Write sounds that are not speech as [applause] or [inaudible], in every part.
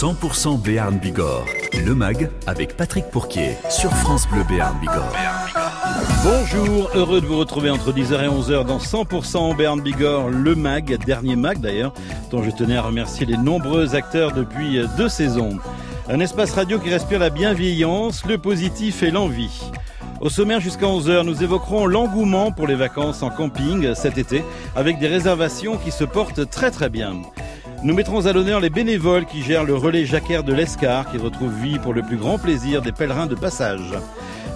100% Béarn Bigorre, le MAG avec Patrick Pourquier sur France Bleu Béarn Bigorre. Bonjour, heureux de vous retrouver entre 10h et 11h dans 100% Béarn Bigorre, le MAG, dernier MAG d'ailleurs, dont je tenais à remercier les nombreux acteurs depuis deux saisons. Un espace radio qui respire la bienveillance, le positif et l'envie. Au sommaire jusqu'à 11h, nous évoquerons l'engouement pour les vacances en camping cet été avec des réservations qui se portent très très bien. Nous mettrons à l'honneur les bénévoles qui gèrent le relais jacquaire de l'Escar qui retrouve vie pour le plus grand plaisir des pèlerins de passage.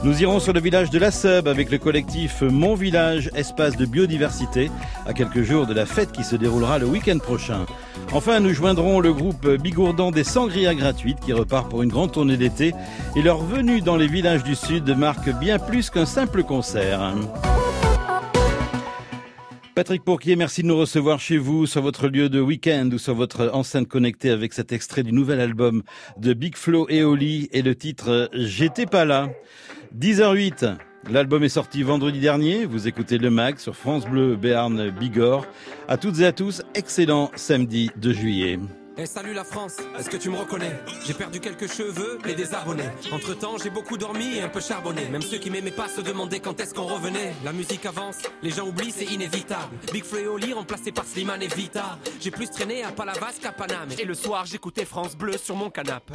Nous irons sur le village de la Seube avec le collectif Mon Village, espace de biodiversité, à quelques jours de la fête qui se déroulera le week-end prochain. Enfin, nous joindrons le groupe Bigourdan des Sangrias gratuites qui repart pour une grande tournée d'été et leur venue dans les villages du Sud marque bien plus qu'un simple concert. Patrick Pourquier, merci de nous recevoir chez vous, sur votre lieu de week-end ou sur votre enceinte connectée avec cet extrait du nouvel album de Big Flo et Oli et le titre J'étais pas là. 10h08. L'album est sorti vendredi dernier. Vous écoutez le mag sur France Bleu Béarn Bigorre. À toutes et à tous, excellent samedi de juillet. Eh salut la France, est-ce que tu me reconnais? J'ai perdu quelques cheveux et des abonnés. Entre temps, j'ai beaucoup dormi et un peu charbonné. Même ceux qui m'aimaient pas se demandaient quand est-ce qu'on revenait. La musique avance, les gens oublient, c'est inévitable. Big Oli remplacé par Slimane et Vita. J'ai plus traîné à Palavas qu'à Paname. Et le soir, j'écoutais France Bleu sur mon canapé.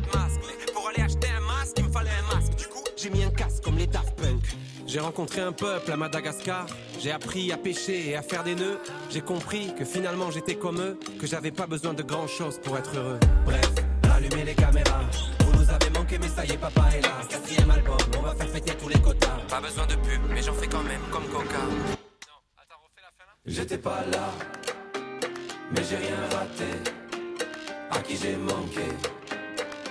J'ai rencontré un peuple à Madagascar, j'ai appris à pêcher et à faire des nœuds. J'ai compris que finalement j'étais comme eux, que j'avais pas besoin de grand chose pour être heureux. Bref, allumez les caméras. Vous nous avez manqué, mais ça y est, papa est là. Quatrième album, on va faire fêter tous les quotas. Pas besoin de pub, mais j'en fais quand même comme Coca. J'étais pas là, mais j'ai rien raté. À qui j'ai manqué,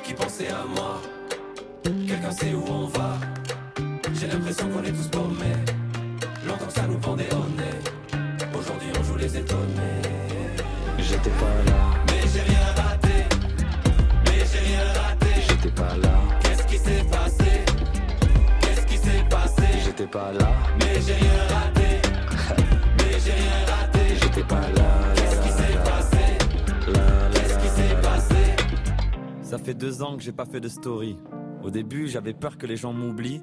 qui pensait à moi. Quelqu'un sait où on va. J'ai l'impression qu'on est tous paumés. Longtemps que ça nous pendait au nez. Aujourd'hui on joue les étonnés. J'étais pas là. Mais j'ai rien raté. Mais j'ai rien raté. J'étais pas là. Qu'est-ce qui s'est passé? Qu'est-ce qui s'est passé? J'étais pas là. Mais j'ai rien raté. Mais j'ai rien raté. J'étais pas là. Qu'est-ce qui s'est passé? Qu'est-ce qui s'est passé? Ça fait deux ans que j'ai pas fait de story. Au début, j'avais peur que les gens m'oublient.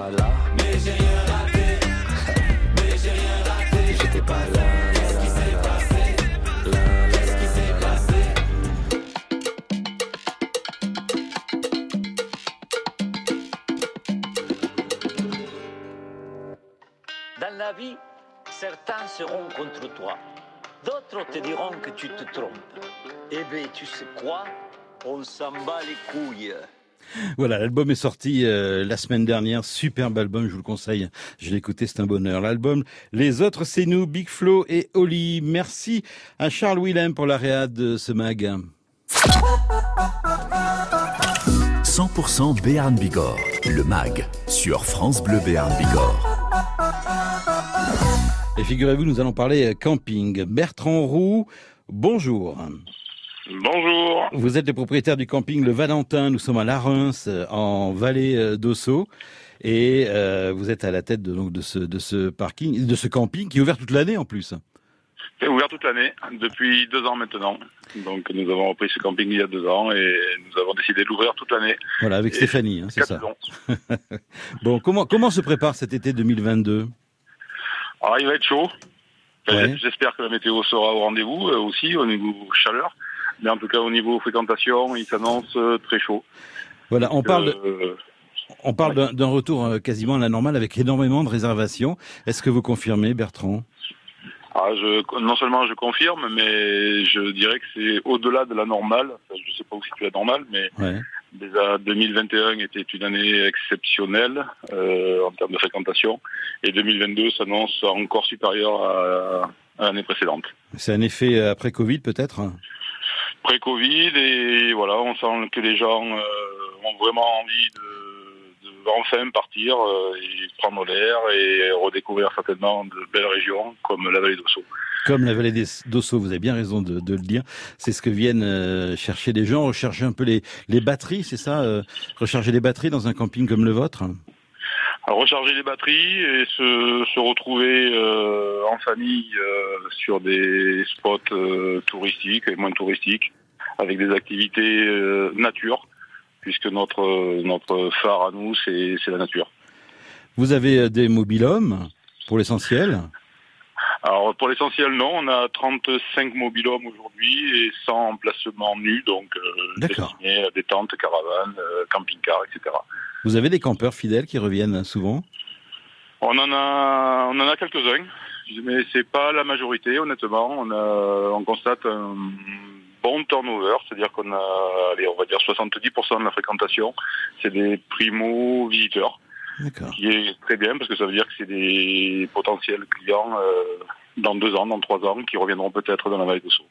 Pas là. Mais j'ai rien raté. Mais j'ai rien raté. J'étais pas là. Qu'est-ce qui s'est passé? Qu'est-ce qui s'est passé? Dans la vie, certains seront contre toi. D'autres te diront que tu te trompes. Eh bien, tu sais quoi? On s'en bat les couilles. Voilà, l'album est sorti euh, la semaine dernière. Superbe album, je vous le conseille. Je l'ai écouté, c'est un bonheur. L'album Les Autres, c'est nous, Big Flo et Oli. Merci à Charles Willem pour la de ce mag. 100% Béarn Bigorre, le MAG, sur France Bleu Béarn Bigorre. Et figurez-vous, nous allons parler camping. Bertrand Roux, bonjour. Bonjour. Vous êtes le propriétaire du camping Le Valentin. Nous sommes à La Reims, en vallée euh, d'Ossau. Et euh, vous êtes à la tête de, donc, de, ce, de ce parking, de ce camping qui est ouvert toute l'année en plus. C'est ouvert toute l'année, depuis deux ans maintenant. Donc nous avons repris ce camping il y a deux ans et nous avons décidé de l'ouvrir toute l'année. Voilà, avec Et Stéphanie, hein, c'est ça. [laughs] Bon, comment, comment se prépare cet été 2022 Alors il va être chaud. Euh, Ouais. J'espère que la météo sera au rendez-vous euh, aussi au niveau chaleur. Mais en tout cas au niveau fréquentation, il s'annonce euh, très chaud. Voilà, on parle, de- Euh, on parle d'un- retour euh, quasiment à la normale avec énormément de réservations. Est-ce que vous confirmez, Bertrand? Ah, je, non seulement je confirme, mais je dirais que c'est au-delà de la normale. Enfin, je ne sais pas où situe la normale, mais Ouais. Déjà 2021 était une année exceptionnelle euh, en termes de fréquentation et 2022 s'annonce encore supérieur à, à l'année précédente. C'est un effet après Covid peut-être? Pré-Covid et voilà, on sent que les gens euh, ont vraiment envie de, de enfin partir euh, et prendre l'air et redécouvrir certainement de belles régions comme la vallée d'Ossau. Comme la vallée des- d'Ossau, vous avez bien raison de, de le dire. C'est ce que viennent euh, chercher les gens, rechercher un peu les, les batteries, c'est ça Recharger les batteries dans un camping comme le vôtre? Recharger les batteries et se, se retrouver euh, en famille euh, sur des spots euh, touristiques et moins touristiques, avec des activités euh, nature, puisque notre notre phare à nous c'est la nature. Vous avez des mobilhomes pour l'essentiel? Alors pour l'essentiel non, on a 35 mobilhomes aujourd'hui et 100 emplacements nus, donc euh, D'accord. destinés à des tentes, caravanes, euh, camping-cars, etc. Vous avez des campeurs fidèles qui reviennent souvent? On en a, on en a quelques-uns, mais c'est pas la majorité, honnêtement. On a, on constate un bon turnover, c'est-à-dire qu'on a, allez, on va dire 70% de la fréquentation, c'est des primo visiteurs, D'accord. Qui est très bien parce que ça veut dire que c'est des potentiels clients euh, dans deux ans, dans trois ans, qui reviendront peut-être dans la vallée d'Ossau.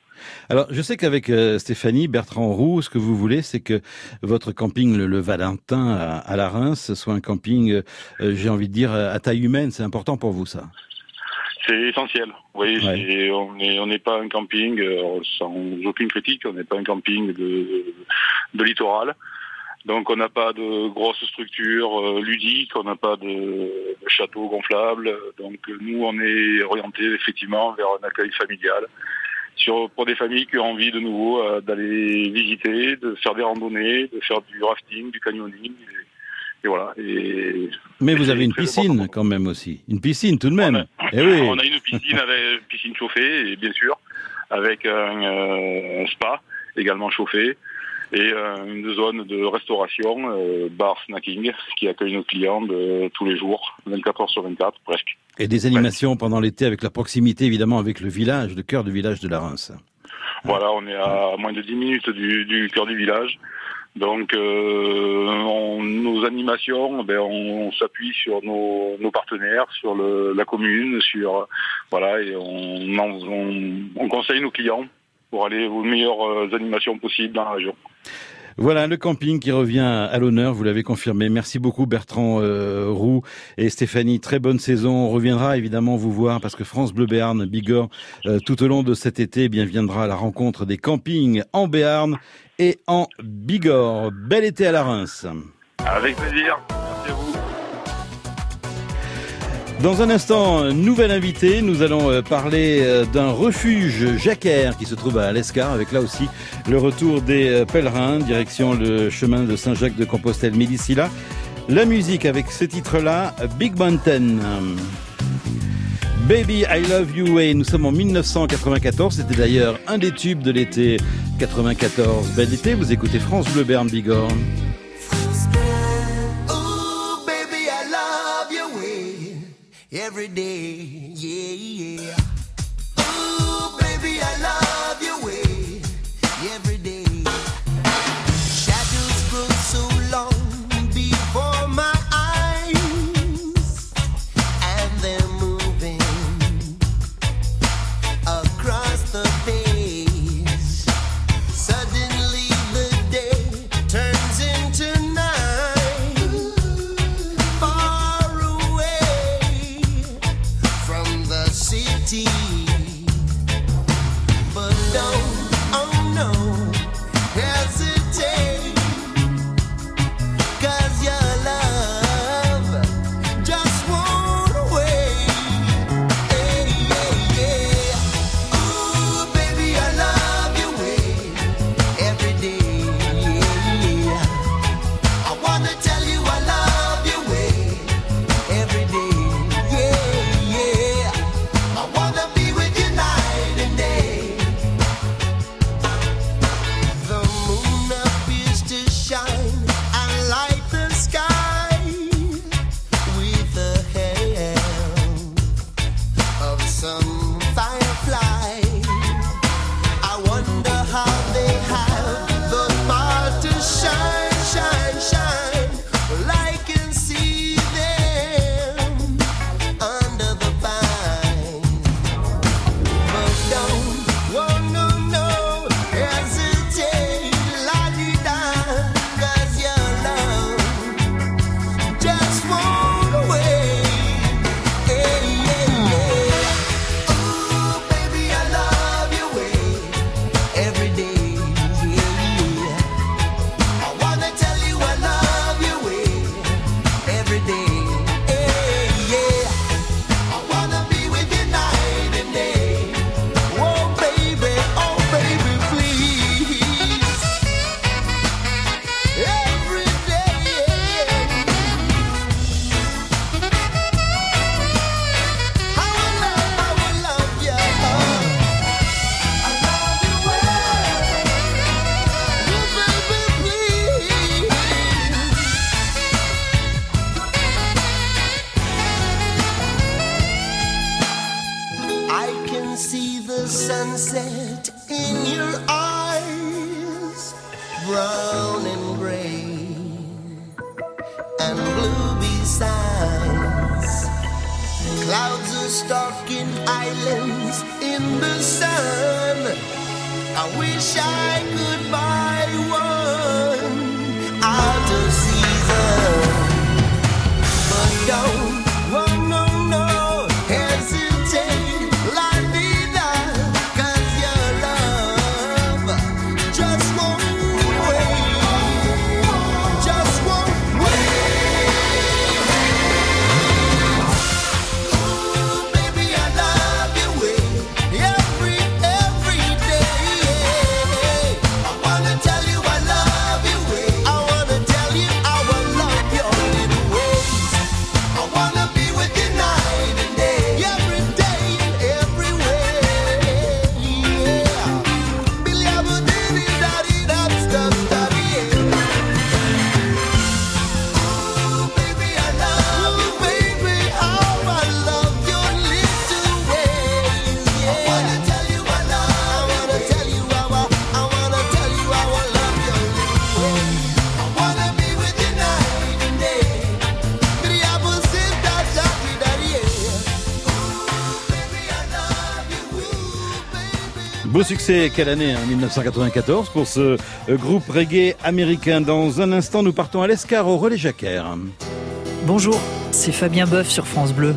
Alors, je sais qu'avec euh, Stéphanie, Bertrand Roux, ce que vous voulez, c'est que votre camping, le, le Valentin à, à la Reims, soit un camping, euh, euh, j'ai envie de dire, à taille humaine. C'est important pour vous, ça C'est essentiel. Voyez, Ouais. on n'est on pas un camping, euh, sans aucune critique, on n'est pas un camping de, de littoral. Donc on n'a pas de grosses structures euh, ludiques, on n'a pas de, château gonflable. Donc nous, on est orienté effectivement vers un accueil familial. Sur, pour des familles qui ont envie de nouveau euh, d'aller visiter, de faire des randonnées, de faire du rafting, du canyoning. Et, et voilà. Et Mais vous avez une piscine quand même aussi. Une piscine tout de même. On [laughs] Eh oui. On a une piscine avec piscine chauffée, et bien sûr, avec un, euh, un spa également chauffé et euh, une zone de restauration, euh, bar snacking, qui accueille nos clients de tous les jours, 24 heures sur 24 presque. Et des animations pendant l'été avec la proximité évidemment avec le village, le cœur du village de la Reims. Voilà, on est à moins de 10 minutes du, du cœur du village. Donc, euh, on- nos animations, ben, on, s'appuie sur nos, nos partenaires, sur le, la commune, sur voilà, et on, on, on conseille nos clients pour aller aux meilleures euh, animations possibles dans la région. Voilà le camping qui revient à l'honneur, vous l'avez confirmé. Merci beaucoup Bertrand euh, Roux et Stéphanie. Très bonne saison. On reviendra évidemment vous voir parce que France Bleu Béarn, Bigorre, euh, tout au long de cet été, eh bien viendra à la rencontre des campings en Béarn et en Bigorre. Bel été à la Reims. Avec plaisir. Dans un instant, nouvel invité, nous allons euh, parler euh, d'un refuge jacquaire qui se trouve à Lescar, avec là aussi le retour des euh, pèlerins, direction le chemin de Saint-Jacques de Compostelle. Mais d'ici là, la musique avec ce titre-là, Big Mountain. Baby, I Love You, et nous sommes en 1994, c'était d'ailleurs un des tubes de l'été 94. Bel été, vous écoutez France Bleu Berne Bigorre. Every day. Yeah, yeah. Ooh, baby, I love your Stalking islands in the sun. I wish I could Beau succès, quelle année, hein, 1994, pour ce euh, groupe reggae américain. Dans un instant, nous partons à l'Escar au relais Jacquer. Bonjour, c'est Fabien Boeuf sur France Bleu.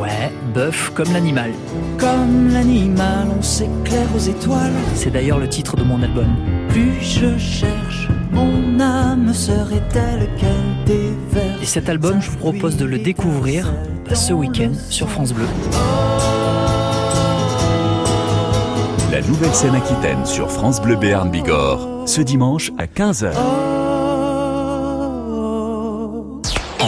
Ouais, bœuf comme l'animal. Comme l'animal, on s'éclaire aux étoiles. C'est d'ailleurs le titre de mon album. Plus je cherche, mon âme serait telle qu'elle déverse? Et cet album, je vous propose de le découvrir bah, ce week-end sur France Bleu. La nouvelle scène aquitaine sur France Bleu Béarn Bigorre, ce dimanche à 15h.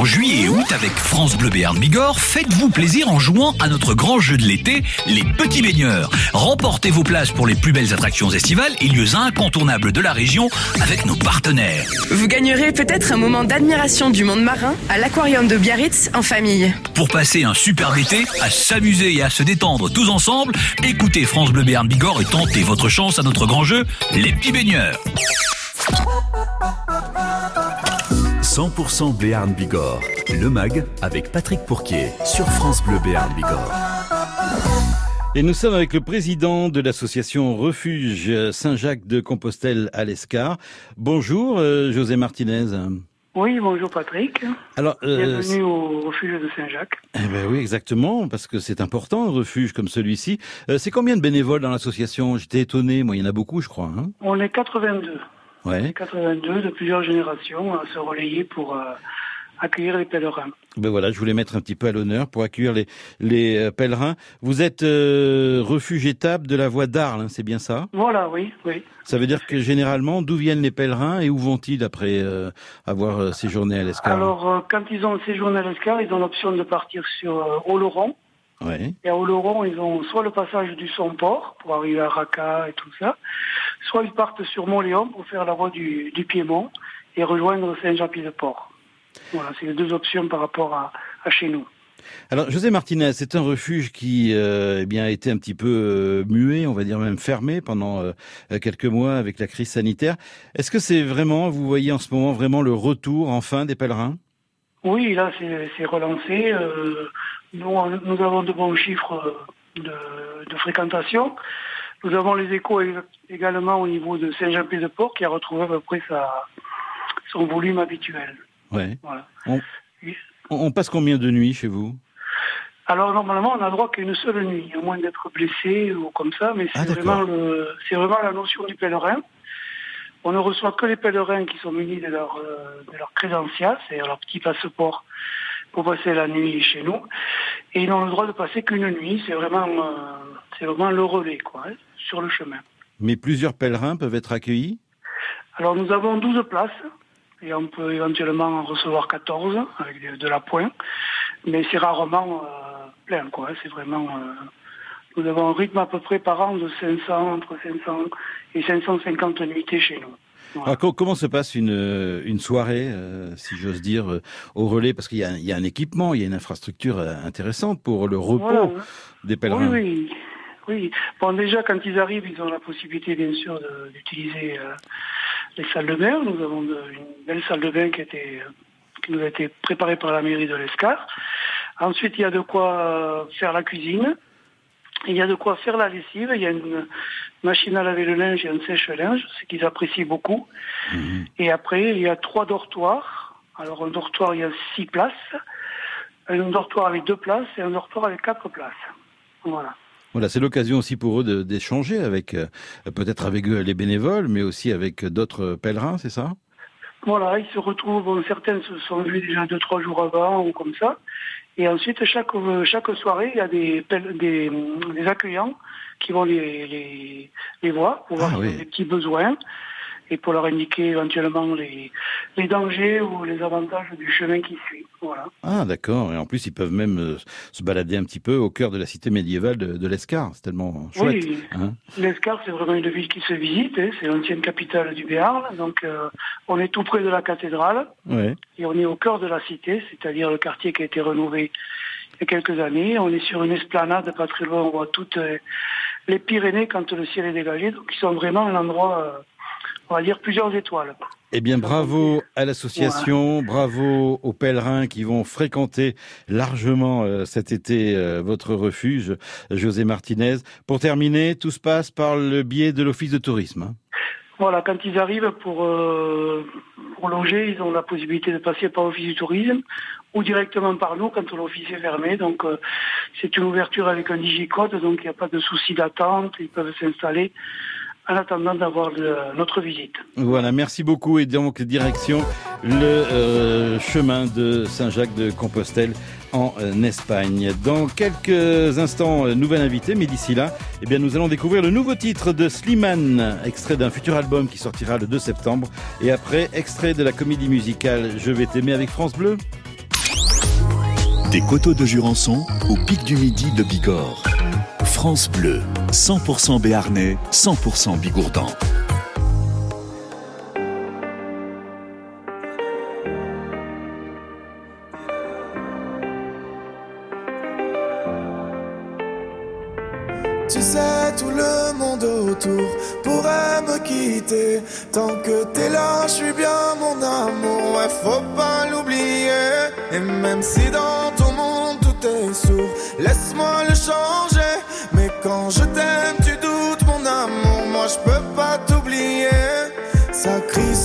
Juillet et août avec France Bleu Béarn Bigorre, faites-vous plaisir en jouant à notre grand jeu de l'été, les petits baigneurs. Remportez vos places pour les plus belles attractions estivales et lieux incontournables de la région avec nos partenaires. Vous gagnerez peut-être un moment d'admiration du monde marin à l'aquarium de Biarritz en famille. Pour passer un superbe été, à s'amuser et à se détendre tous ensemble, écoutez France Bleu Béarn Bigorre et tentez votre chance à notre grand jeu, les petits baigneurs. 100% Béarn Bigorre, le MAG avec Patrick Pourquier sur France Bleu Béarn Bigorre. Et nous sommes avec le président de l'association Refuge Saint-Jacques de Compostelle à l'Escar. Bonjour, euh, José Martinez. Oui, bonjour Patrick. Alors, euh, Bienvenue au refuge de Saint-Jacques. Eh ben oui, exactement, parce que c'est important, un refuge comme celui-ci. Euh, c'est combien de bénévoles dans l'association? J'étais étonné, moi, il y en a beaucoup, je crois. Hein On est 82. Ouais. 82 de plusieurs générations à se relayer pour euh, accueillir les pèlerins. Ben voilà, je voulais mettre un petit peu à l'honneur pour accueillir les, les euh, pèlerins. Vous êtes euh, refuge étape de la voie d'Arles, hein, c'est bien ça? Voilà, oui, oui. Ça veut dire que généralement, d'où viennent les pèlerins et où vont-ils après euh, avoir euh, séjourné à l'Escar Alors, quand ils ont séjourné à l'Escar, ils ont l'option de partir sur Oloron. Ouais. Et à Oloron, ils ont soit le passage du Somport pour arriver à Raqqa et tout ça, soit ils partent sur Montléon pour faire la voie du, du Piémont et rejoindre Saint-Jean-Pied-de-Port. Voilà, c'est les deux options par rapport à, à chez nous. Alors, José Martinez, c'est un refuge qui euh, eh bien, a été un petit peu euh, muet, on va dire même fermé pendant euh, quelques mois avec la crise sanitaire. Est-ce que c'est vraiment, vous voyez en ce moment vraiment le retour enfin des pèlerins? Oui, là, c'est relancé. Nous, nous avons de bons chiffres de, de fréquentation. Nous avons les échos également au niveau de Saint-Jean-Pied-de-Port qui a retrouvé à peu près sa, son volume habituel. Ouais. Voilà. On, passe combien de nuits chez vous? Alors normalement, on a droit qu'à une seule nuit, à moins d'être blessé ou comme ça, mais c'est Ah, vraiment d'accord. le, c'est vraiment la notion du pèlerin. On ne reçoit que les pèlerins qui sont munis de leur, euh, de leur crédential, c'est-à-dire leur petit passeport pour passer la nuit chez nous. Et ils n'ont le droit de passer qu'une nuit. C'est vraiment, euh, c'est vraiment le relais, quoi, hein, sur le chemin. Mais plusieurs pèlerins peuvent être accueillis? Alors nous avons 12 places et on peut éventuellement en recevoir 14 avec de, de la pointe, mais c'est rarement euh, plein quoi. C'est vraiment euh, nous avons un rythme à peu près par an de 500 entre 500 et 550 nuitées chez nous. Alors, co- comment se passe une, euh, une soirée, euh, si j'ose dire, euh, au relais? Parce qu'il y, a un- il y a un équipement, il y a une infrastructure intéressante pour le repos Voilà. des pèlerins. Oui, oui. Oui, bon déjà quand ils arrivent, ils ont la possibilité bien sûr d'utiliser euh, les salles de bain. Nous avons de- une belle salle de bain qui, a été, euh, qui nous a été préparée par la mairie de l'Escar. Ensuite, il y a de quoi euh, faire la cuisine. Il y a de quoi faire la lessive. Il y a une machine à laver le linge et un sèche-linge, ce qu'ils apprécient beaucoup. Et après, il y a trois dortoirs. Alors un dortoir, il y a six places. Un dortoir avec deux places et un dortoir avec quatre places. Voilà. Voilà, c'est l'occasion aussi pour eux d'échanger avec, euh, peut-être avec eux, les bénévoles, mais aussi avec d'autres pèlerins, c'est ça? Voilà, ils se retrouvent, bon, certaines se sont vues déjà deux, trois jours avant ou comme ça. Et ensuite, chaque, euh, chaque soirée, il y a des, des, des accueillants qui vont les, les, les voir pour voir Ah s'ils ont oui. des petits besoins et pour leur indiquer éventuellement les, les dangers ou les avantages du chemin qui suit. Voilà. Ah, d'accord. Et en plus, ils peuvent même euh, se balader un petit peu au cœur de la cité médiévale de, de l'Escar. C'est tellement chouette. Oui. hein. L'Escar, c'est vraiment une ville qui se visite, hein, c'est l'ancienne capitale du Béarn, donc euh, on est tout près de la cathédrale. ouais. Et on est au cœur de la cité, c'est-à-dire le quartier qui a été rénové il y a quelques années. On est sur une esplanade, pas très loin, on voit toutes euh, les Pyrénées quand le ciel est dégagé. Donc ils sont vraiment un endroit, euh, on va dire, plusieurs étoiles. Eh bien, bravo à l'association, bravo aux pèlerins qui vont fréquenter largement euh, cet été euh, votre refuge, José Martinez. Pour terminer, tout se passe par le biais de l'Office de tourisme. hein. Voilà, quand ils arrivent pour, euh, pour loger, ils ont la possibilité de passer par l'office du tourisme ou directement par nous quand l'office est fermé. Donc c'est une ouverture avec un digicode, donc il n'y a pas de souci d'attente, ils peuvent s'installer en attendant d'avoir notre visite. Voilà, merci beaucoup. Et donc, direction le euh, chemin de Saint-Jacques de Compostelle en euh, Espagne. Dans quelques instants, euh, nouvel invité, mais d'ici là, eh bien, nous allons découvrir le nouveau titre de Slimane, extrait d'un futur album qui sortira le 2 septembre. Et après, extrait de la comédie musicale Je vais t'aimer avec France Bleu. Des coteaux de Jurançon au pic du midi de Bigorre. France Bleu, 100% béarnais, 100% bigourdan. Tu sais, tout le monde autour pourrait me quitter. Tant que t'es là, je suis bien mon amour. Ouais, faut pas l'oublier. Et même si dans ton monde tout est sourd, laisse-moi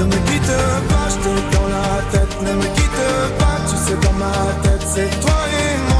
Ne me quitte pas Je dans la tête. Ne me quitte pas Tu sais dans ma tête c'est toi et moi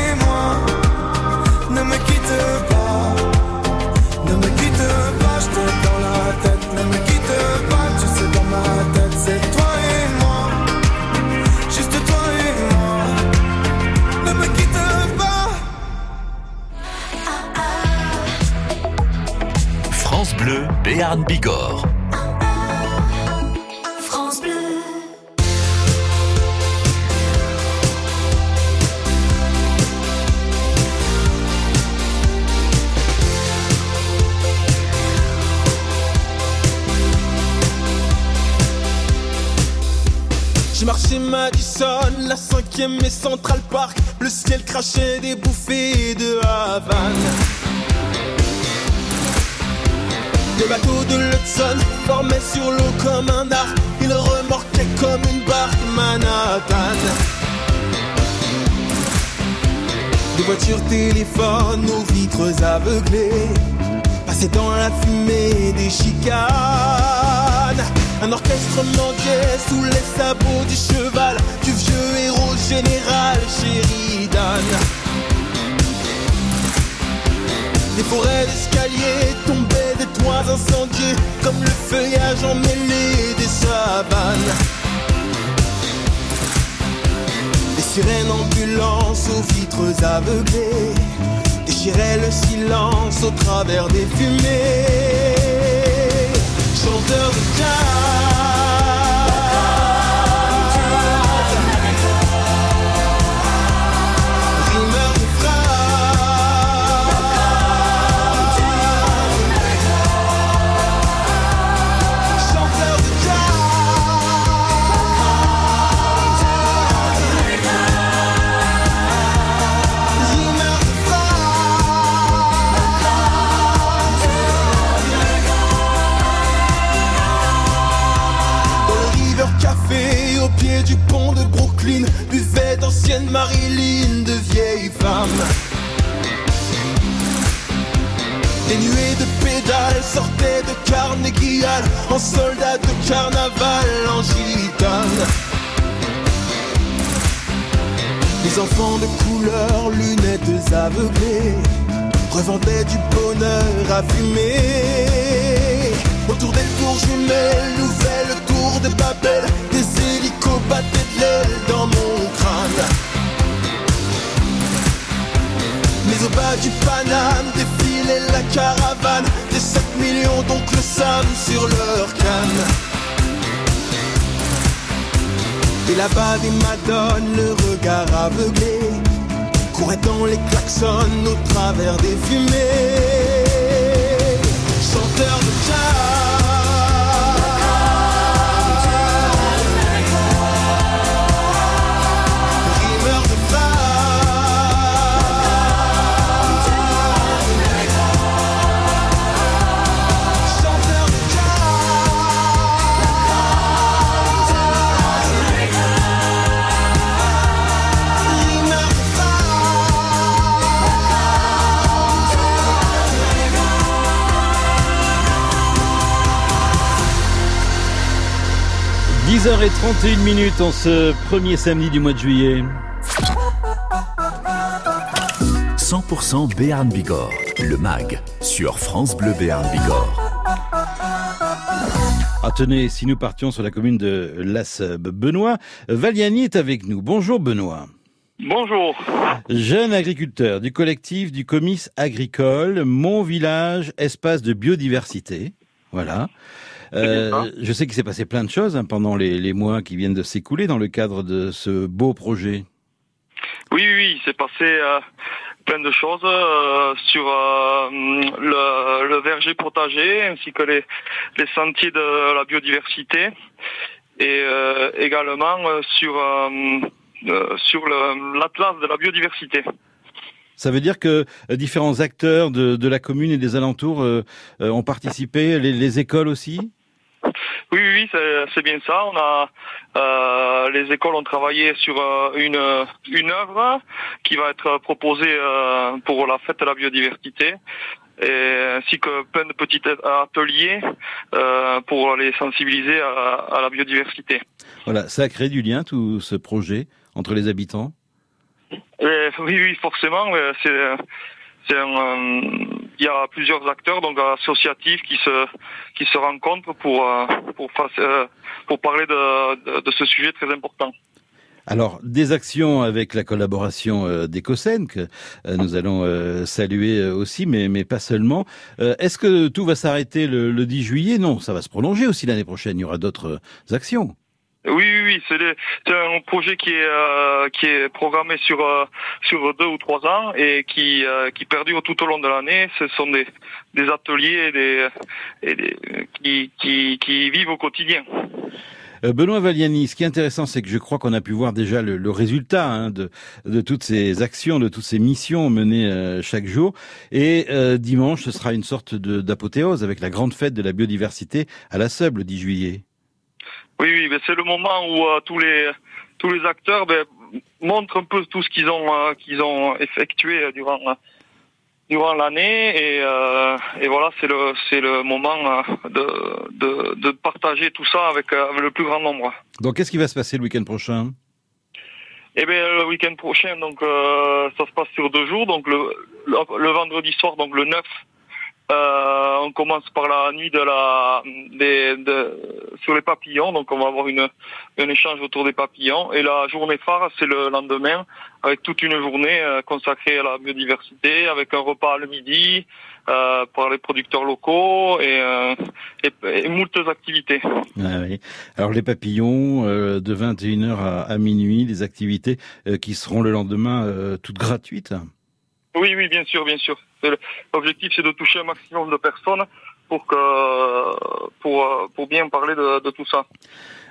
Béarn Bigorre. France Bleu. J'ai marché Madison, la cinquième et Central Park Le ciel crachait des bouffées de Havane Les bateaux de l'Hudson formaient sur l'eau comme un arc Ils remorquaient comme une barque Manhattan. Des voitures téléphones aux vitres aveuglées. Passaient dans la fumée des chicanes. Un orchestre mendiait sous les sabots du cheval. Du vieux héros général Sheridan Des forêts d'escaliers tombaient des toits incendiés Comme le feuillage emmêlé des savanes. Des sirènes ambulances aux vitres aveuglées Déchiraient le silence au travers des fumées. Chanteur de jazz 10h31 minutes en ce premier samedi du mois de juillet. 100% Béarn Bigorre, le MAG, sur France Bleu Béarn Bigorre. Ah tenez, si nous partions sur la commune de Lasseb, Benoît Valiani est avec nous. Bonjour Benoît. Bonjour. Jeune agriculteur du collectif du comice agricole Mon Village Espace de Biodiversité. Voilà. Euh, je sais qu'il s'est passé plein de choses hein, pendant les, les mois qui viennent de s'écouler dans le cadre de ce beau projet. Oui, oui, oui, il s'est passé euh, plein de choses euh, sur euh, le, le verger potager ainsi que les, les sentiers de la biodiversité et également sur sur l'atlas de la biodiversité. Ça veut dire que différents acteurs de, de la commune et des alentours ont participé, les, les écoles aussi? Oui, oui, oui, c'est- bien ça. On a euh, les écoles ont travaillé sur euh, une une œuvre qui va être proposée euh, pour la fête de la biodiversité, et, ainsi que plein de petits ateliers pour les sensibiliser à, à la biodiversité. Voilà, ça a créé du lien tout ce projet entre les habitants? Et oui, oui, forcément. C'est, un, il y a plusieurs acteurs donc associatifs qui se qui se rencontrent pour euh, pour euh, pour parler de, de, ce sujet très important. Alors, des actions avec la collaboration euh, d'Ecocène que nous allons saluer aussi, mais, mais pas seulement. Est-ce que tout va s'arrêter le, le 10 juillet? Non, ça va se prolonger aussi l'année prochaine. Il y aura d'autres actions. Oui, oui, oui, c'est, un projet qui est euh, qui est programmé sur euh, sur deux ou trois ans et qui euh, qui perdure tout au long de l'année. Ce sont des des ateliers et des, qui, qui qui vivent au quotidien. Benoît Valiani, ce qui est intéressant, c'est que je crois qu'on a pu voir déjà le, le résultat hein, de, de toutes ces actions, de toutes ces missions menées chaque jour. Et dimanche, ce sera une sorte d'apothéose avec la grande fête de la biodiversité à la Seube le 10 juillet. Oui, oui, mais c'est le moment où euh, tous les tous les acteurs ben, montrent un peu tout ce qu'ils ont euh, qu'ils ont effectué durant durant l'année. Et, euh, et voilà c'est le c'est le moment de, de de partager tout ça avec, avec le plus grand nombre. Donc, qu'est-ce qui va se passer le week-end prochain? Et bien le week-end prochain donc ça se passe sur deux jours. Donc le le, le vendredi soir donc le 9 euh, on commence par la nuit de la des, de, sur les papillons donc on va avoir une un échange autour des papillons et la journée phare c'est le lendemain avec toute une journée euh, consacrée à la biodiversité avec un repas le midi euh, par les producteurs locaux et, euh, et, et moultes activités. Ah oui. Alors les papillons, euh, de 21h à, à minuit, des activités euh, qui seront le lendemain euh, toutes gratuites. Oui, oui, bien sûr, bien sûr. L'objectif, c'est de toucher un maximum de personnes pour que pour euh, pour bien parler de, de tout ça.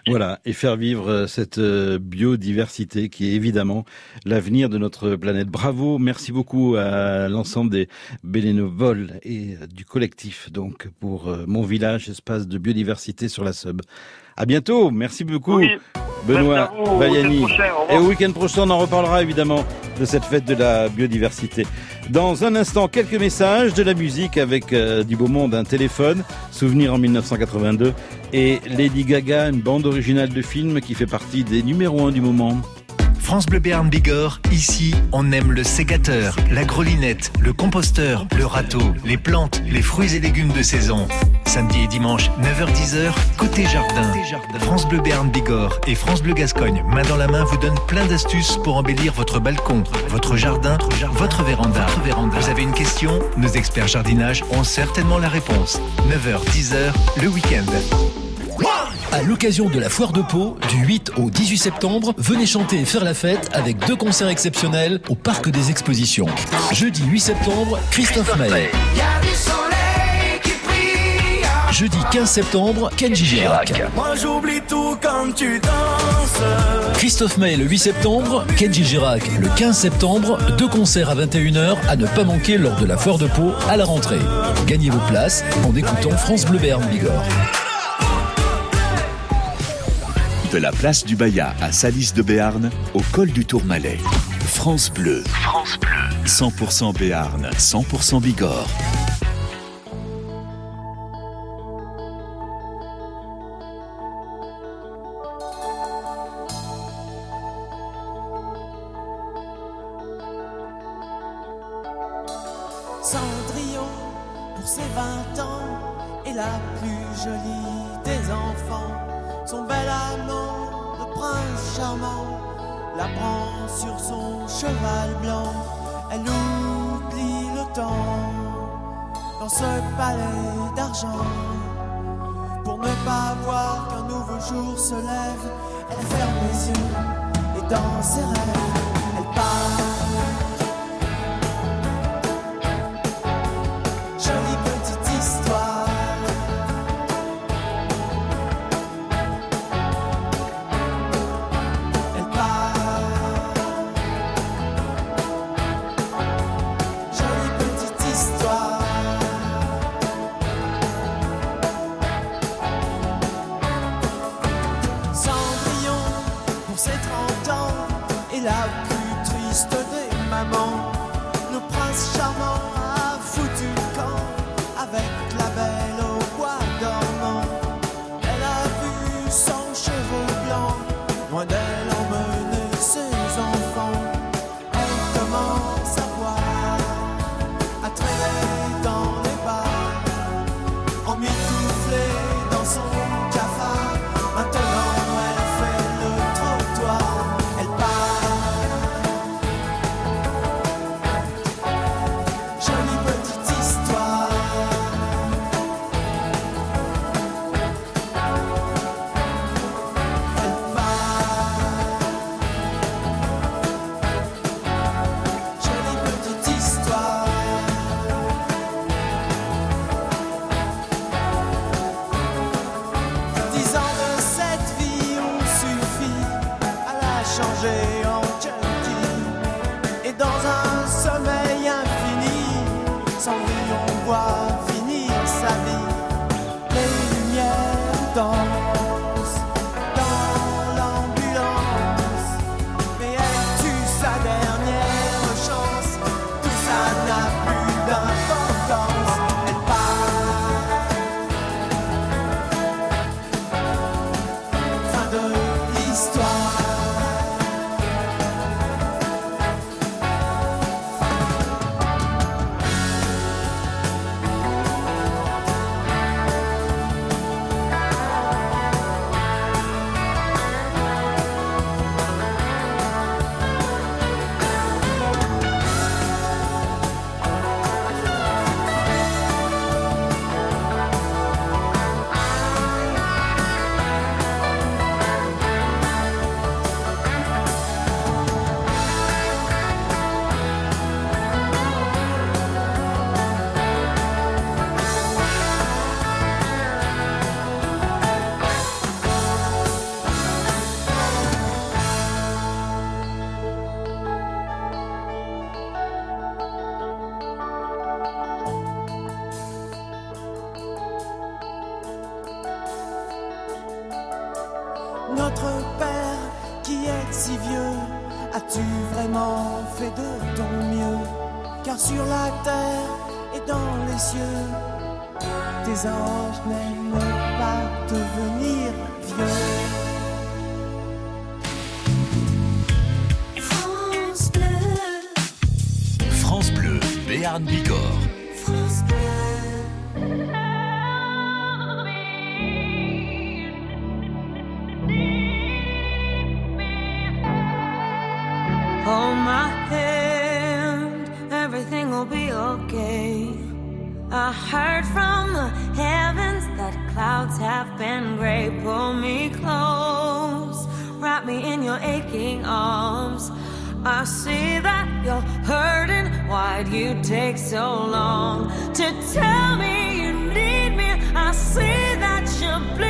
Voilà, et faire vivre euh, cette euh, biodiversité qui est évidemment l'avenir de notre planète. Bravo, merci beaucoup à l'ensemble des bénévoles et du collectif donc pour mon village, espace de biodiversité sur la Sub. À bientôt, merci beaucoup Oui, Benoît Valiani. Et au week-end prochain, on en reparlera évidemment de cette fête de la biodiversité. Dans un instant, quelques messages, de la musique avec euh, du beau monde, un téléphone, souvenir en 1982, et Lady Gaga, une bande originale de film qui fait partie des numéros 1 du moment. France Bleu Béarn Bigorre, ici, on aime le sécateur, la grelinette, le composteur, le râteau, les plantes, les fruits et légumes de saison. Samedi et dimanche, 9h-10h, côté jardin. France Bleu Béarn Bigorre et France Bleu Gascogne, main dans la main, vous donnent plein d'astuces pour embellir votre balcon, votre jardin, votre véranda. Vous avez une question? Nos experts jardinage ont certainement la réponse. 9h-10h, le week-end. À l'occasion de la foire de Pau, du 8 au 18 septembre, venez chanter et faire la fête avec deux concerts exceptionnels au Parc des Expositions. Jeudi 8 septembre, Christophe Maé. Jeudi 15 septembre, Kenji Girac. Moi j'oublie tout quand tu danses. Christophe Maé le 8 septembre, Kenji Girac le 15 septembre, deux concerts à 21h à ne pas manquer lors de la foire de Pau à la rentrée. Gagnez vos places en écoutant France Bleu Béarn Bigorre. De la place du Bayat à Salis de Béarn, au col du Tourmalet. France Bleu. France Bleu. 100% Béarn, 100% Bigorre. Sur la terre et dans les cieux, tes anges n'aiment pas devenir vieux. France Bleu. France Bleu, Béarn Bigorre. Been gray. Pull me close, wrap me in your aching arms. I see that you're hurting. Why'd you take so long to tell me you need me? I see that you're bleeding.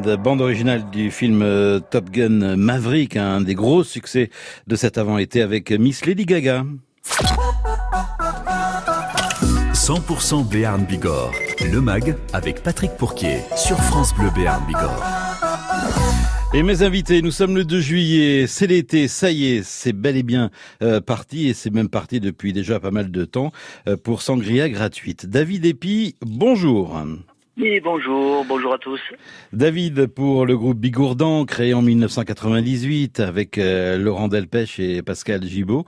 My Hand, bande originale du film euh, Top Gun Maverick, un des gros succès de cet avant-été avec Miss Lady Gaga. 100% Béarn Bigorre. Le MAG avec Patrick Pourquier sur France Bleu Béarn Bigorre. Et mes invités, nous sommes le 2 juillet, c'est l'été, ça y est, c'est bel et bien euh, parti, et c'est même parti depuis déjà pas mal de temps, euh, pour Sangria gratuite. David Epi, bonjour. Oui, bonjour, bonjour à tous. David, pour le groupe Bigourdan, créé en 1998 avec euh, Laurent Delpech et Pascal Gibaud.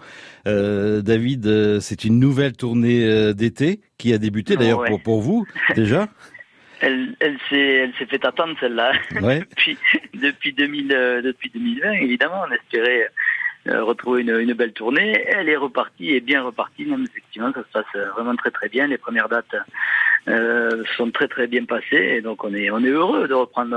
Euh, David, euh, c'est une nouvelle tournée d'été qui a débuté d'ailleurs Ouais. pour, pour vous déjà. [laughs] Elle, elle s'est, elle s'est fait attendre celle-là. Ouais. [laughs] depuis, depuis 2000, euh, depuis 2020, évidemment, on espérait euh, retrouver une, une belle tournée. Elle est repartie et bien repartie, même effectivement, ça se passe vraiment très très bien. Les premières dates euh, sont très très bien passées et donc on est on est heureux de reprendre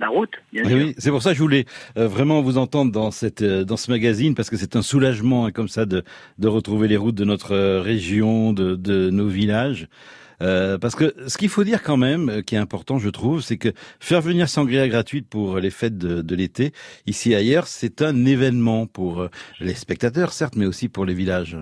la route. Bien Oui, sûr. oui, c'est pour ça que je voulais euh, vraiment vous entendre dans cette euh, dans ce magazine parce que c'est un soulagement hein, comme ça de de retrouver les routes de notre euh, région, de de nos villages. Euh, parce que ce qu'il faut dire quand même, qui est important, je trouve, c'est que faire venir Sangria gratuite pour les fêtes de, de l'été, ici et ailleurs, c'est un événement pour les spectateurs, certes, mais aussi pour les villages.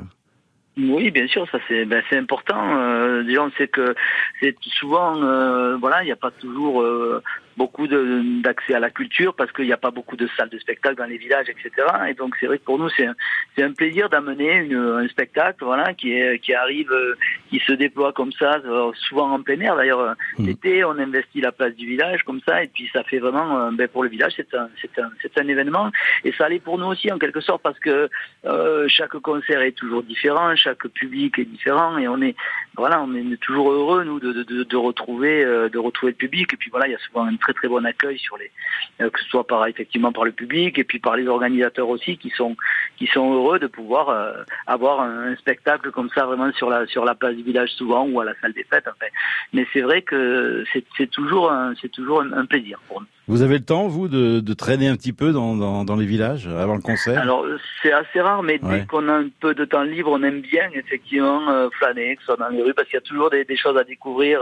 Oui, bien sûr, ça c'est ben, important. Euh, disons, c'est que c'est souvent, euh, voilà, il n'y a pas toujours euh, beaucoup d'accès à la culture parce qu'il n'y a pas beaucoup de salles de spectacle dans les villages, etc. Et donc c'est vrai que pour nous c'est un, c'est un plaisir d'amener un spectacle, voilà, qui est qui arrive, euh, qui se déploie comme ça, euh, souvent en plein air. D'ailleurs, euh, l'été, on investit la place du village comme ça, et puis ça fait vraiment, euh, ben, pour le village, c'est un c'est un c'est un événement. Et ça allait pour nous aussi en quelque sorte parce que euh, chaque concert est toujours différent, chaque public est différent, et on est voilà, on est toujours heureux nous de, de, de, de retrouver euh, de retrouver le public. Et puis voilà, il y a souvent un très très bon accueil sur les euh, que ce soit par effectivement par le public et puis par les organisateurs aussi qui sont qui sont heureux de pouvoir euh, avoir un, spectacle comme ça vraiment sur la sur la place du village souvent ou à la salle des fêtes. Enfin. Mais c'est vrai que c'est toujours c'est toujours un, un plaisir pour nous. Vous avez le temps, vous, de, de traîner un petit peu dans, dans, dans les villages avant le concert Alors c'est assez rare, mais Ouais. dès qu'on a un peu de temps libre, on aime bien effectivement euh, flâner, que ce soit dans les rues, parce qu'il y a toujours des, des choses à découvrir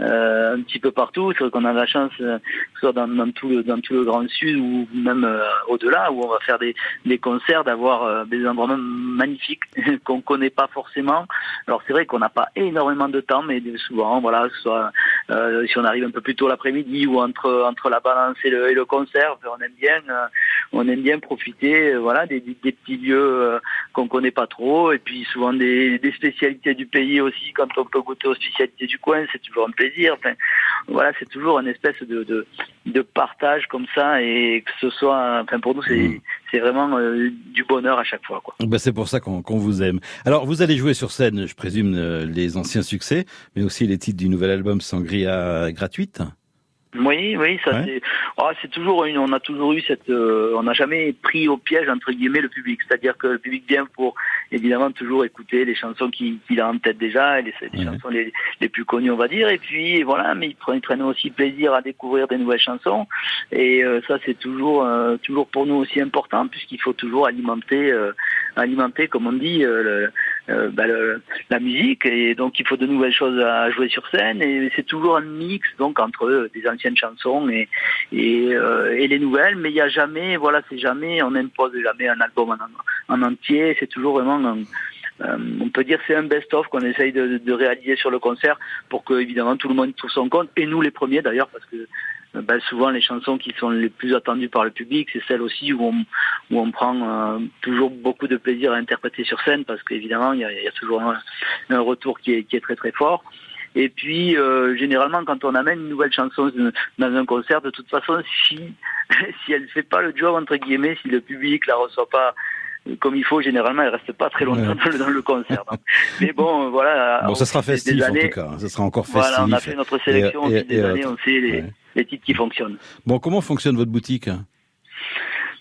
euh, un petit peu partout. C'est vrai qu'on a la chance, euh, que ce soit dans, dans tout le dans tout le Grand Sud ou même euh, au-delà, où on va faire des, des concerts, d'avoir euh, des endroits magnifiques [laughs] qu'on connaît pas forcément. Alors c'est vrai qu'on n'a pas énormément de temps, mais souvent, voilà, que ce soit euh, si on arrive un peu plus tôt l'après-midi ou entre entre la le, et le concert, on aime bien euh, on aime bien profiter, euh, voilà, des, des- des petits lieux euh, qu'on connaît pas trop, et puis souvent des, des spécialités du pays aussi. Quand on peut goûter aux spécialités du coin, c'est toujours un plaisir. Enfin, voilà, c'est toujours une espèce de, de de partage comme ça, et que ce soit, enfin pour nous, c'est c'est vraiment euh, du bonheur à chaque fois, quoi. Ben, c'est pour ça qu'on vous aime. Alors, vous allez jouer sur scène, je présume, euh, les anciens succès, mais aussi les titres du nouvel album Sangria gratuite. Oui, oui, ça Ouais. c'est. ah, c'est toujours une. On a toujours eu cette. euh, on n'a jamais pris au piège entre guillemets le public. C'est-à-dire que le public vient pour évidemment toujours écouter les chansons qu'il a en tête déjà, et les, les chansons les, les plus connues, on va dire. Et puis voilà, mais ils prennent, ils prennent aussi plaisir à découvrir des nouvelles chansons. Et euh, ça, c'est toujours, euh, toujours pour nous aussi important, puisqu'il faut toujours alimenter, euh, alimenter, comme on dit, euh, le- euh, bah, le- la musique. Et donc, il faut de nouvelles choses à jouer sur scène. Et c'est toujours un mix, donc, entre euh, des anciennes chansons et, et, euh, et les nouvelles. Mais il n'y a jamais, voilà, c'est jamais, on n'impose jamais un album en, en entier. C'est toujours vraiment un, euh, on peut dire c'est un best-of qu'on essaye de, de réaliser sur le concert pour que évidemment tout le monde trouve son compte et nous les premiers d'ailleurs parce que ben, souvent les chansons qui sont les plus attendues par le public c'est celles aussi où on, où on prend euh, toujours beaucoup de plaisir à interpréter sur scène parce qu'évidemment il y a, y a toujours un, un retour qui est, qui est très très fort et puis, euh, généralement, quand on amène une nouvelle chanson dans un concert, de toute façon, si [laughs] si elle fait pas le job entre guillemets, si le public la reçoit pas comme il faut, généralement, elle reste pas très longtemps dans, le, dans le concert. Donc, mais bon, euh, voilà. Bon, ça sera festif en tout cas. hein. Ça sera encore festif. Voilà, on a fait notre sélection Et- et- des et, années, euh, on sait les, ouais. Les titres qui fonctionnent. Bon, comment fonctionne votre boutique?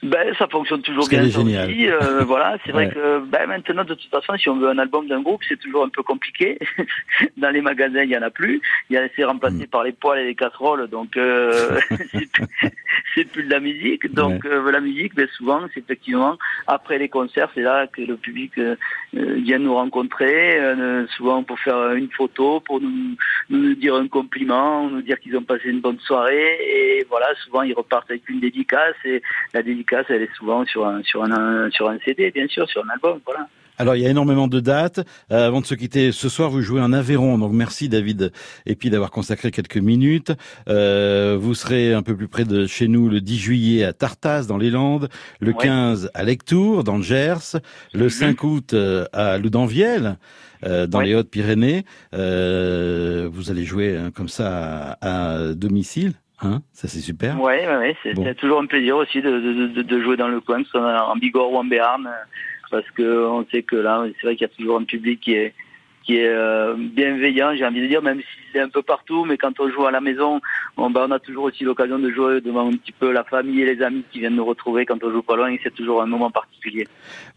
Ben, ça fonctionne toujours bien. est ça géniale. aussi. Euh, [laughs] voilà, c'est vrai que ben, maintenant, de toute façon, si on veut un album d'un groupe, c'est toujours un peu compliqué. [laughs] Dans les magasins, il y en a plus. Il y a c'est remplacé Mm. par les poêles et les casseroles, donc euh, [laughs] c'est plus- c'est plus de la musique. Donc euh, la musique, ben, souvent, c'est effectivement après les concerts, c'est là que le public euh, euh, vient nous rencontrer, euh, souvent pour faire une photo, pour nous, nous dire un compliment, nous dire qu'ils ont passé une bonne soirée. Et voilà, souvent ils repartent avec une dédicace et la dédicace, elle est souvent sur un sur un, sur un CD, bien sûr, sur un album. Voilà. Alors, il y a énormément de dates. Euh, avant de se quitter, ce soir, vous jouez en Aveyron. Donc, merci David et puis d'avoir consacré quelques minutes. Euh, vous serez un peu plus près de chez nous le 10 juillet à Tartas, dans les Landes. Le 15 à Lectour, dans le Gers. Le 5 août euh, à Loudanviel. euh, dans les Hautes-Pyrénées, vous allez jouer hein, comme ça à, à domicile, hein Ça c'est super. Ouais, ouais, ouais, c'est Bon. toujours un plaisir aussi de, de, de, de jouer dans le coin, que ce soit en Bigorre ou en Béarn, parce que on sait que là, c'est vrai qu'il y a toujours un public qui est qui est euh, bienveillant, j'ai envie de dire, même s'il est un peu partout, mais quand on joue à la maison, on, bah, on a toujours aussi l'occasion de jouer devant un petit peu la famille et les amis qui viennent nous retrouver quand on joue pas loin, et c'est toujours un moment particulier.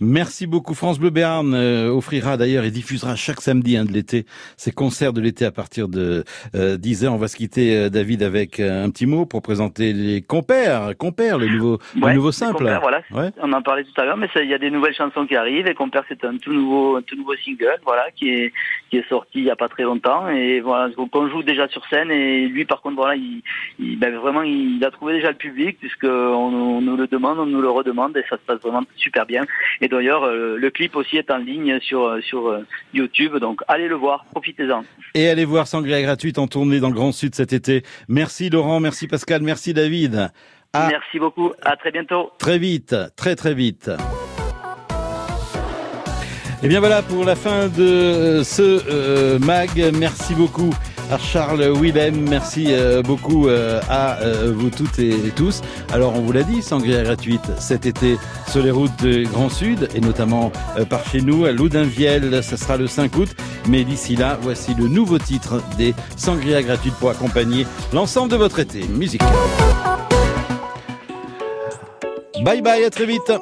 Merci beaucoup. France Bleu Béarn euh, offrira d'ailleurs et diffusera chaque samedi hein, de l'été ses concerts de l'été à partir de euh, 10h. On va se quitter, euh, David, avec euh, un petit mot pour présenter les compères, compères, le nouveau, le nouveau simple. compères, voilà, Ouais. on en parlait tout à l'heure, mais il y a des nouvelles chansons qui arrivent et Compère c'est un tout nouveau, un tout nouveau single, voilà, qui est qui est sorti il y a pas très longtemps et voilà, donc on joue déjà sur scène et lui par contre voilà, il, il- ben, vraiment il a trouvé déjà le public puisque on, on nous le demande, on nous le redemande et ça se passe vraiment super bien. Et d'ailleurs euh, le clip aussi est en ligne sur sur euh, YouTube, donc allez le voir, profitez-en. Et allez voir Sangria gratuite en tournée dans le Grand Sud cet été. Merci Laurent, merci Pascal, merci David. À Merci beaucoup, à très bientôt. très vite, très très vite. Et bien voilà pour la fin de euh, ce euh, mag. Merci beaucoup à Charles Willem. Merci euh, beaucoup euh, à euh, vous toutes et tous. Alors on vous l'a dit, sangria gratuite cet été sur les routes de Grand Sud et notamment euh, par chez nous à Loudunvielle. Ça sera le 5 août. Mais d'ici là, voici le nouveau titre des sangria gratuites pour accompagner l'ensemble de votre été. Musique. Bye bye, à très vite.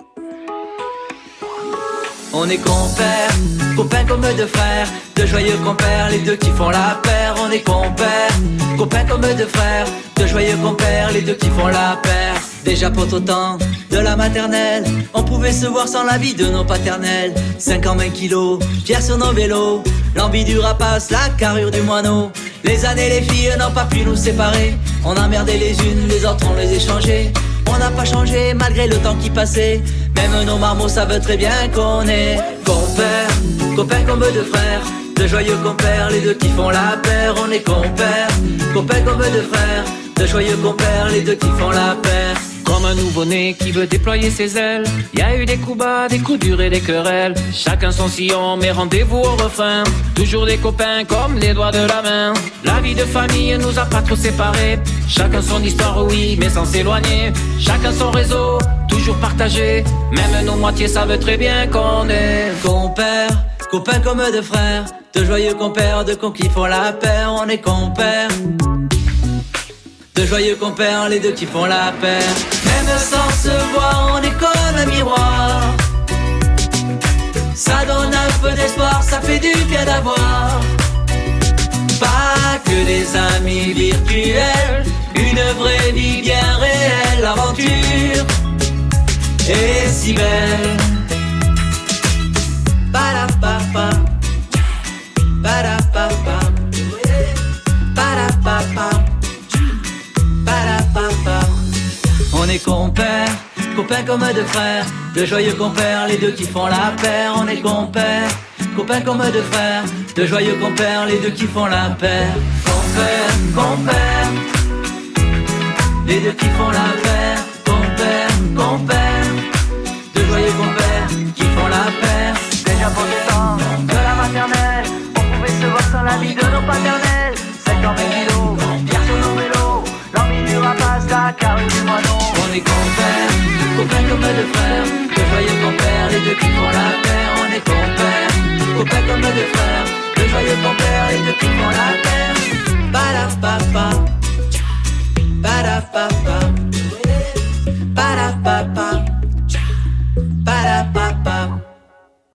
On est compères, copains comme deux frères, de joyeux compères, les deux qui font la paire. On est compères, copains comme deux frères, de joyeux compères, les deux qui font la paire. Déjà pour autant de la maternelle, on pouvait se voir sans l'avis de nos paternels. 5 ans, 20 kilos, pierre sur nos vélos, l'envie du rapace, la carrure du moineau. Les années, les filles n'ont pas pu nous séparer. On a merdé les unes, les autres, on les échangeait. On n'a pas changé malgré le temps qui passait. Même nos marmots savent très bien qu'on est compères, copains comme deux frères. De joyeux compères, les deux qui font la paire. On est compères, copains comme deux frères. De joyeux compères, les deux qui font la paire. Comme un nouveau-né qui veut déployer ses ailes. Y a eu des coups bas, des coups durs et des querelles. Chacun son sillon, mais rendez-vous au refrain. Toujours des copains comme les doigts de la main. La vie de famille nous a pas trop séparés. Chacun son histoire, oui, mais sans s'éloigner. Chacun son réseau, toujours partagé. Même nos moitiés savent très bien qu'on est compères, copains comme deux frères. De joyeux compères, de cons qui font la paire. On est compères. De joyeux compères, les deux qui font la paire. Même sans se voir, on est comme un miroir. Ça donne un peu d'espoir, ça fait du bien d'avoir. Pas que des amis virtuels, une vraie vie bien réelle, l'aventure est si belle. On est compères, copains comme deux frères, de joyeux compères, les deux qui font la paire. On est compères, copains comme deux frères, de joyeux compères, les deux qui font la paire. Compères, compères, les deux qui font la paire. Compères, compères, de joyeux compères qui font la paire. Déjà pour le temps de la maternelle, on pouvait se voir sans la vie de nos paternels. 50 kilos, pierre sur nos vélos, l'envie du rapace, la carrure du. On est compères, copains comme deux frères, de joyeux compères, les deux qui font la paire. On est compères, copains comme deux frères, de joyeux compères, les deux qui font la paire. Ba-da-ba-ba, ba-da-ba-ba, ba-da-ba-ba.